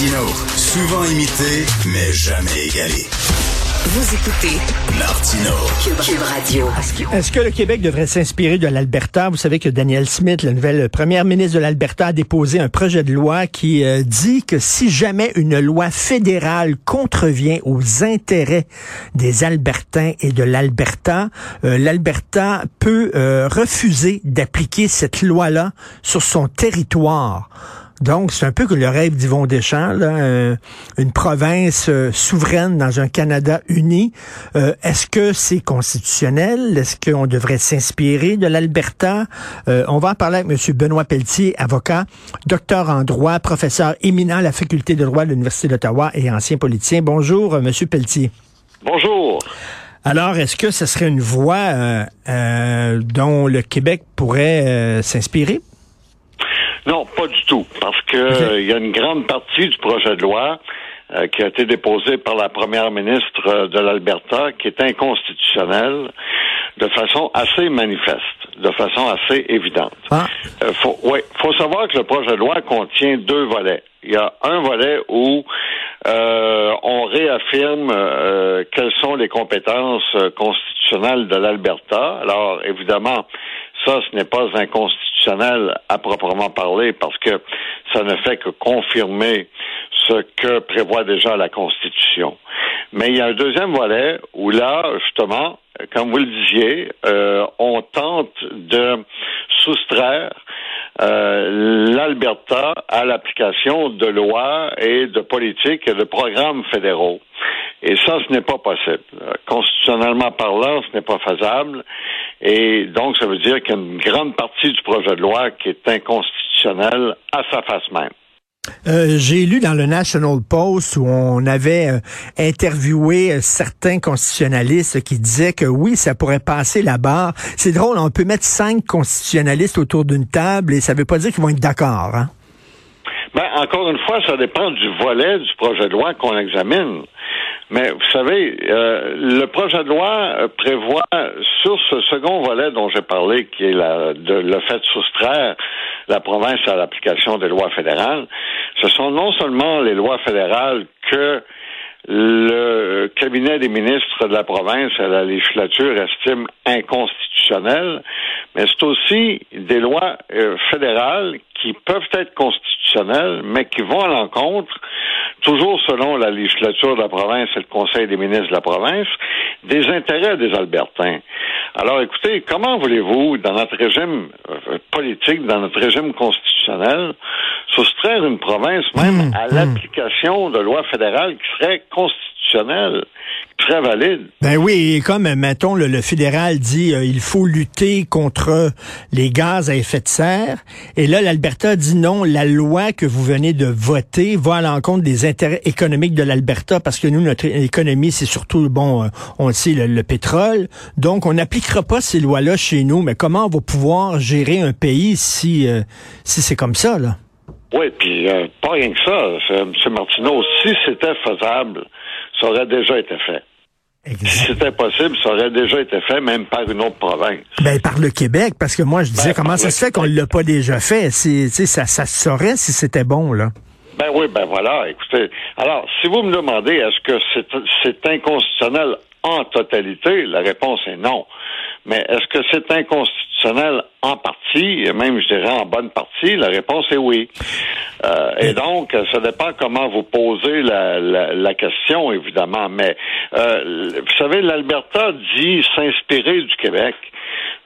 Martino, souvent imité, mais jamais égalé. Vous écoutez Martino. Cube Radio. Est-ce que le Québec devrait s'inspirer de l'Alberta? Vous savez que Daniel Smith, la nouvelle première ministre de l'Alberta, a déposé un projet de loi qui euh, dit que si jamais une loi fédérale contrevient aux intérêts des Albertains et de l'Alberta, euh, l'Alberta peut euh, refuser d'appliquer cette loi-là sur son territoire. Donc, c'est un peu que le rêve d'Yvon Deschamps, là, euh, une province euh, souveraine dans un Canada uni. Euh, Est-ce que c'est constitutionnel? Est-ce qu'on devrait s'inspirer de l'Alberta? on va en parler avec M. Benoît Pelletier, avocat, docteur en droit, professeur éminent à la faculté de droit de l'Université d'Ottawa et ancien politicien. Bonjour, M. Pelletier. Bonjour. Alors, est-ce que ce serait une voie dont le Québec pourrait s'inspirer? Non, pas du tout, parce que euh, il y a une grande partie du projet de loi euh, qui a été déposé par la première ministre euh, de l'Alberta qui est inconstitutionnelle de façon assez manifeste, de façon assez évidente. Ah. faut, ouais, faut savoir que le projet de loi contient deux volets. Il y a un volet où on réaffirme quelles sont les compétences constitutionnelles de l'Alberta. Alors, évidemment, ça, ce n'est pas inconstitutionnel à proprement parler parce que ça ne fait que confirmer ce que prévoit déjà la Constitution. Mais il y a un deuxième volet où là, justement, comme vous le disiez, euh, on tente de soustraire euh, l'Alberta à l'application de lois et de politiques et de programmes fédéraux. Et ça, ce n'est pas possible. Constitutionnellement parlant, ce n'est pas faisable. Et donc, ça veut dire qu'il y a une grande partie du projet de loi qui est inconstitutionnelle à sa face même. Euh, j'ai lu dans le National Post où on avait euh, interviewé euh, certains constitutionnalistes qui disaient que oui, ça pourrait passer la barre. C'est drôle, on peut mettre cinq constitutionnalistes autour d'une table et ça ne veut pas dire qu'ils vont être d'accord. Hein? Ben, encore une fois, ça dépend du volet du projet de loi qu'on examine. Mais vous savez, euh, le projet de loi euh, prévoit sur ce second volet dont j'ai parlé, qui est la, de, le fait de soustraire la province à l'application des lois fédérales, ce sont non seulement les lois fédérales que le cabinet des ministres de la province à la législature estime inconstitutionnelles, mais c'est aussi des lois euh, fédérales qui peuvent être constitutionnelles, mais qui vont à l'encontre, toujours selon la législature de la province et le Conseil des ministres de la province, des intérêts des Albertains. Alors écoutez, comment voulez-vous, dans notre régime euh, politique, dans notre régime constitutionnel, soustraire une province même Mmh, à mmh. l'application de lois fédérales qui seraient constitutionnelles, seraient valides? Ben oui, et comme, mettons, le, le fédéral dit euh, il faut lutter contre les gaz à effet de serre, et là, l'Alberta dit non, la loi que vous venez de voter va à l'encontre des intérêts économiques de l'Alberta, parce que nous, notre économie, c'est surtout, bon, euh, on le sait, le, le pétrole. Donc, on n'appliquera pas ces lois-là chez nous, mais comment on va pouvoir gérer un pays si, euh, si c'est comme ça, là? Oui, puis euh, pas rien que ça, euh, M. Martineau. Si c'était faisable, ça aurait déjà été fait. Si c'était possible, ça aurait déjà été fait, même par une autre province. Ben, par le Québec, parce que moi, je disais, Ben, comment ça se fait qu'on l'a pas déjà fait? Ça, ça se saurait si c'était bon, là. Ben oui, ben voilà, écoutez. Alors, si vous me demandez est-ce que c'est c'est inconstitutionnel en totalité, la réponse est non. Mais est-ce que c'est inconstitutionnel en partie, et même je dirais en bonne partie, la réponse est oui. Euh, et donc, ça dépend comment vous posez la, la, la question, évidemment. Mais euh, vous savez, l'Alberta dit s'inspirer du Québec.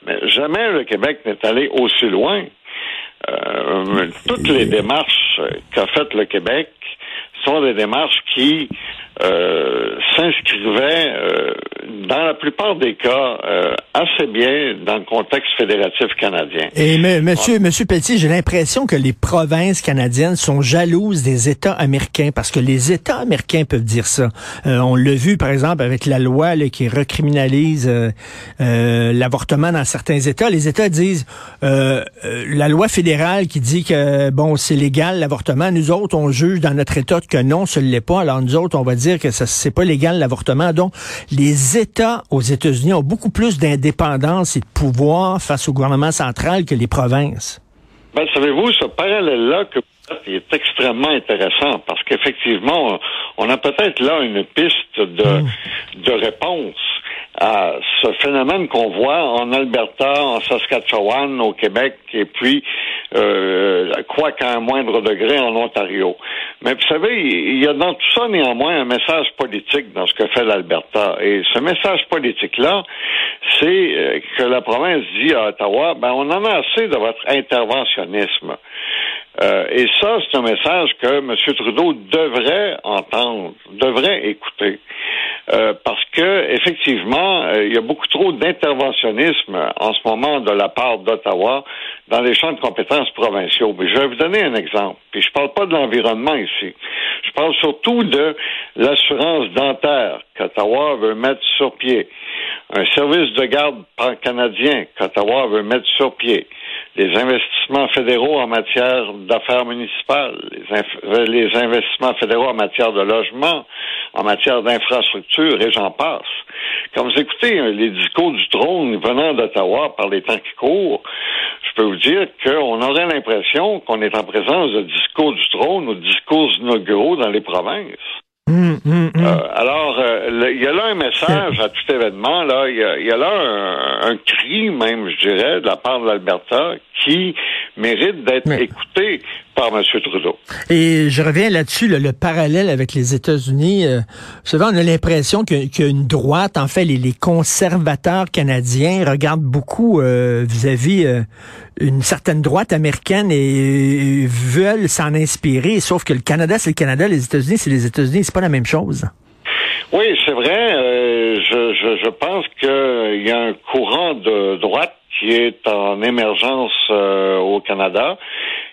Mais jamais le Québec n'est allé aussi loin. Euh, toutes les démarches qu'a faites le Québec sont des démarches qui euh, s'inscrivaient euh, dans la plupart des cas euh, assez bien dans le contexte fédératif canadien. Et me- monsieur, monsieur Pelletier, j'ai l'impression que les provinces canadiennes sont jalouses des États américains parce que les États américains peuvent dire ça. Euh, on l'a vu, par exemple, avec la loi là, qui recriminalise euh, euh, l'avortement dans certains États. Les États disent la loi fédérale qui dit que bon c'est légal l'avortement. Nous autres, on juge dans notre État que non, ce ne l'est pas. Alors nous autres, on va dire que ça c'est pas légal l'avortement. Donc les États aux États-Unis ont beaucoup plus d'indépendance et de pouvoir face au gouvernement central que les provinces. Ben, savez-vous, ce parallèle-là que il est extrêmement intéressant parce qu'effectivement, on a peut-être là une piste de, de réponse à ce phénomène qu'on voit en Alberta, en Saskatchewan, au Québec, et puis, euh, quoi qu'à un moindre degré, en Ontario. Mais vous savez, il y a dans tout ça néanmoins un message politique dans ce que fait l'Alberta. Et ce message politique-là, c'est euh, que la province dit à Ottawa, ben on en a assez de votre interventionnisme. Euh, et ça, c'est un message que M. Trudeau devrait entendre, devrait écouter. Euh, parce que effectivement, euh, il y a beaucoup trop d'interventionnisme en ce moment de la part d'Ottawa dans les champs de compétences provinciaux. Mais je vais vous donner un exemple. Puis je parle pas de l'environnement ici. Je parle surtout de l'assurance dentaire qu'Ottawa veut mettre sur pied, un service de garde pan-canadien qu'Ottawa veut mettre sur pied, les investissements fédéraux en matière d'affaires municipales, les, les, investissements fédéraux en matière de logement, en matière d'infrastructure, et j'en passe. Quand vous écoutez hein, les discours du trône venant d'Ottawa par les temps qui courent, je peux vous dire qu'on aurait l'impression qu'on est en présence de discours du trône ou de discours inauguraux dans les provinces. Hum, hum, hum. Euh, alors, euh, il y a là un message à tout événement. Là, il y, a, là un, un, cri même, je dirais, de la part de l'Alberta qui mérite d'être écouté par M. Trudeau. Et je reviens là-dessus, le parallèle avec les États-Unis. Euh, vous savez, on a l'impression qu'il y a une droite, en fait, les, les conservateurs canadiens regardent beaucoup euh, vis-à-vis euh, une certaine droite américaine et, veulent s'en inspirer. Sauf que le Canada, c'est le Canada, les États-Unis, c'est les États-Unis, c'est pas la même chose. Oui, c'est vrai. Euh, je, je, je pense qu'il y a un courant de droite qui est en émergence euh, au Canada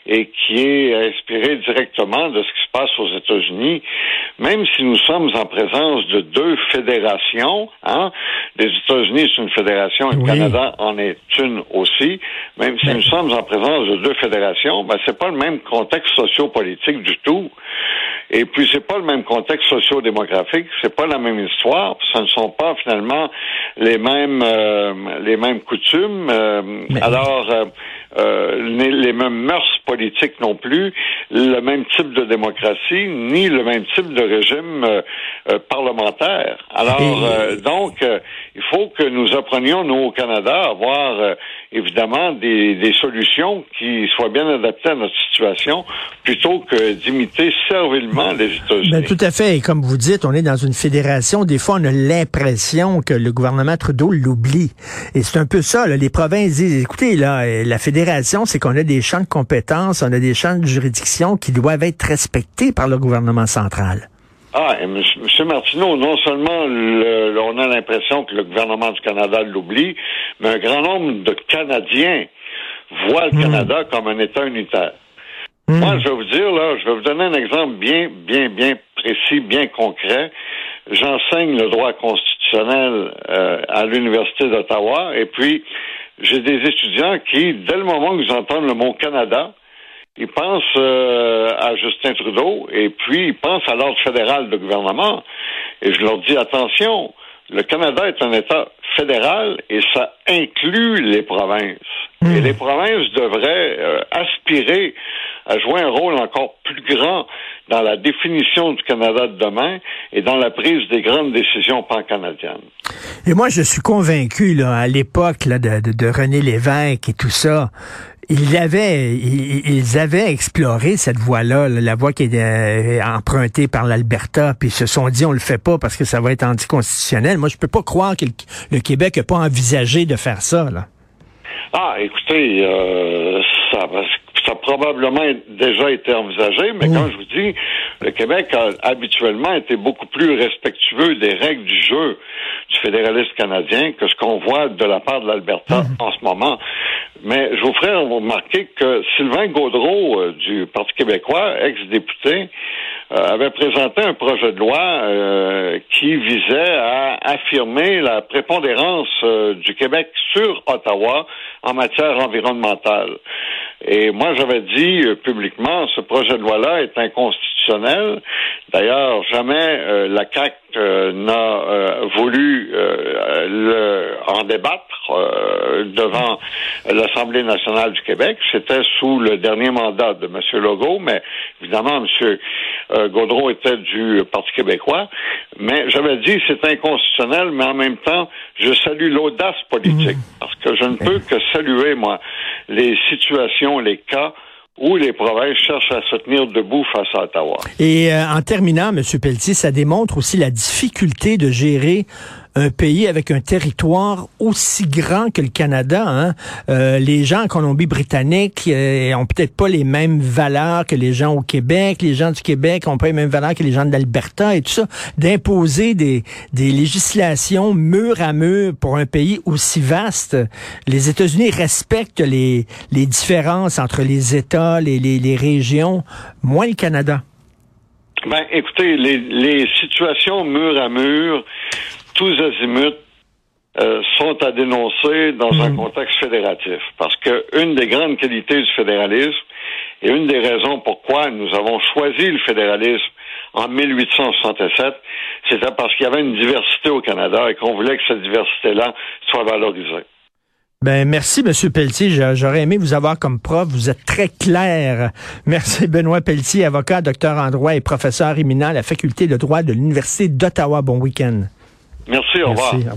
et qui est inspiré directement de ce qui se passe aux États-Unis, même si nous sommes en présence de deux fédérations. Hein, les États-Unis, c'est une fédération et le Canada en est une aussi. Même si nous sommes en présence de deux fédérations, ben, c'est pas le même contexte sociopolitique du tout. Et puis c'est pas le même contexte socio-démographique, c'est pas la même histoire, ce ne sont pas finalement les mêmes euh, les mêmes coutumes. Euh, alors euh, euh, les, mêmes mœurs politiques non plus, le même type de démocratie, ni le même type de régime parlementaire. Alors donc il faut que nous apprenions nous au Canada à avoir évidemment des, des solutions qui soient bien adaptées à notre situation plutôt que d'imiter servilement les États-Unis. Ben, tout à fait. Et comme vous dites, on est dans une fédération. Des fois, on a l'impression que le gouvernement Trudeau l'oublie. Et c'est un peu ça. Là. Les provinces disent, écoutez, là, la fédération, c'est qu'on a des champs de compétences, on a des champs de juridiction qui doivent être respectés par le gouvernement central. Ah, et M. Martineau, non seulement le, on a l'impression que le gouvernement du Canada l'oublie, mais un grand nombre de Canadiens voient le hmm. Canada comme un État unitaire. Hmm. Moi, je vais vous dire, là, je vais vous donner un exemple bien, bien, bien précis, bien concret. J'enseigne le droit constitutionnel euh, à l'Université d'Ottawa et puis j'ai des étudiants qui, dès le moment où ils entendent le mot Canada, ils pensent euh, à Justin Trudeau et puis ils pensent à l'ordre fédéral de gouvernement. Et je leur dis attention, le Canada est un État fédéral et ça inclut les provinces. Hmm. Et les provinces devraient euh, aspirer à jouer un rôle encore plus grand dans la définition du Canada de demain et dans la prise des grandes décisions pan-canadiennes. Et moi, je suis convaincu, là, à l'époque de, de, de René Lévesque et tout ça, ils avaient, ils, avaient exploré cette voie-là, la voie qui est euh, empruntée par l'Alberta, puis ils se sont dit on le fait pas parce que ça va être anticonstitutionnel. Moi, je peux pas croire que le, Québec n'a pas envisagé de faire ça. Là. Ah, écoutez, euh, ça, ça a probablement déjà été envisagé, mais comme je vous dis, le Québec a habituellement été beaucoup plus respectueux des règles du jeu du fédéralisme canadien que ce qu'on voit de la part de l'Alberta mhm. en ce moment. Mais je vous ferai remarquer que Sylvain Gaudreau euh, du Parti québécois, ex-député, euh, avait présenté un projet de loi euh, qui visait à affirmer la prépondérance du Québec sur Ottawa en matière environnementale. Et moi, j'avais dit euh, publiquement, ce projet de loi-là est inconstitutionnel. D'ailleurs, jamais euh, la CAC euh, n'a voulu le, en débattre devant l'Assemblée nationale du Québec. C'était sous le dernier mandat de M. Legault, mais évidemment, M. Gaudreau était du Parti québécois. Mais j'avais dit c'est inconstitutionnel, mais en même temps, je salue l'audace politique mmh. parce que je ne peux que saluer, moi, les situations, les cas où les provinces cherchent à se tenir debout face à Ottawa. Et euh, en terminant, M. Pelletier, ça démontre aussi la difficulté de gérer un pays avec un territoire aussi grand que le Canada. Hein. Euh, les gens en Colombie-Britannique euh, ont peut-être pas les mêmes valeurs que les gens au Québec. Les gens du Québec ont pas les mêmes valeurs que les gens de l'Alberta et tout ça. D'imposer des, des législations mur à mur pour un pays aussi vaste. Les États-Unis respectent les, les différences entre les États, les, les, les régions, moins le Canada. Ben, écoutez, les, les situations mur à mur tous azimuts euh, sont à dénoncer dans un hmm. contexte fédératif. Parce que une des grandes qualités du fédéralisme et une des raisons pourquoi nous avons choisi le fédéralisme en 1867, c'était parce qu'il y avait une diversité au Canada et qu'on voulait que cette diversité-là soit valorisée. Ben merci, Monsieur Pelletier. J'aurais aimé vous avoir comme prof. Vous êtes très clair. Merci, Benoît Pelletier, avocat, docteur en droit et professeur éminent à la faculté de droit de l'Université d'Ottawa. Bon week-end. Merci, au revoir.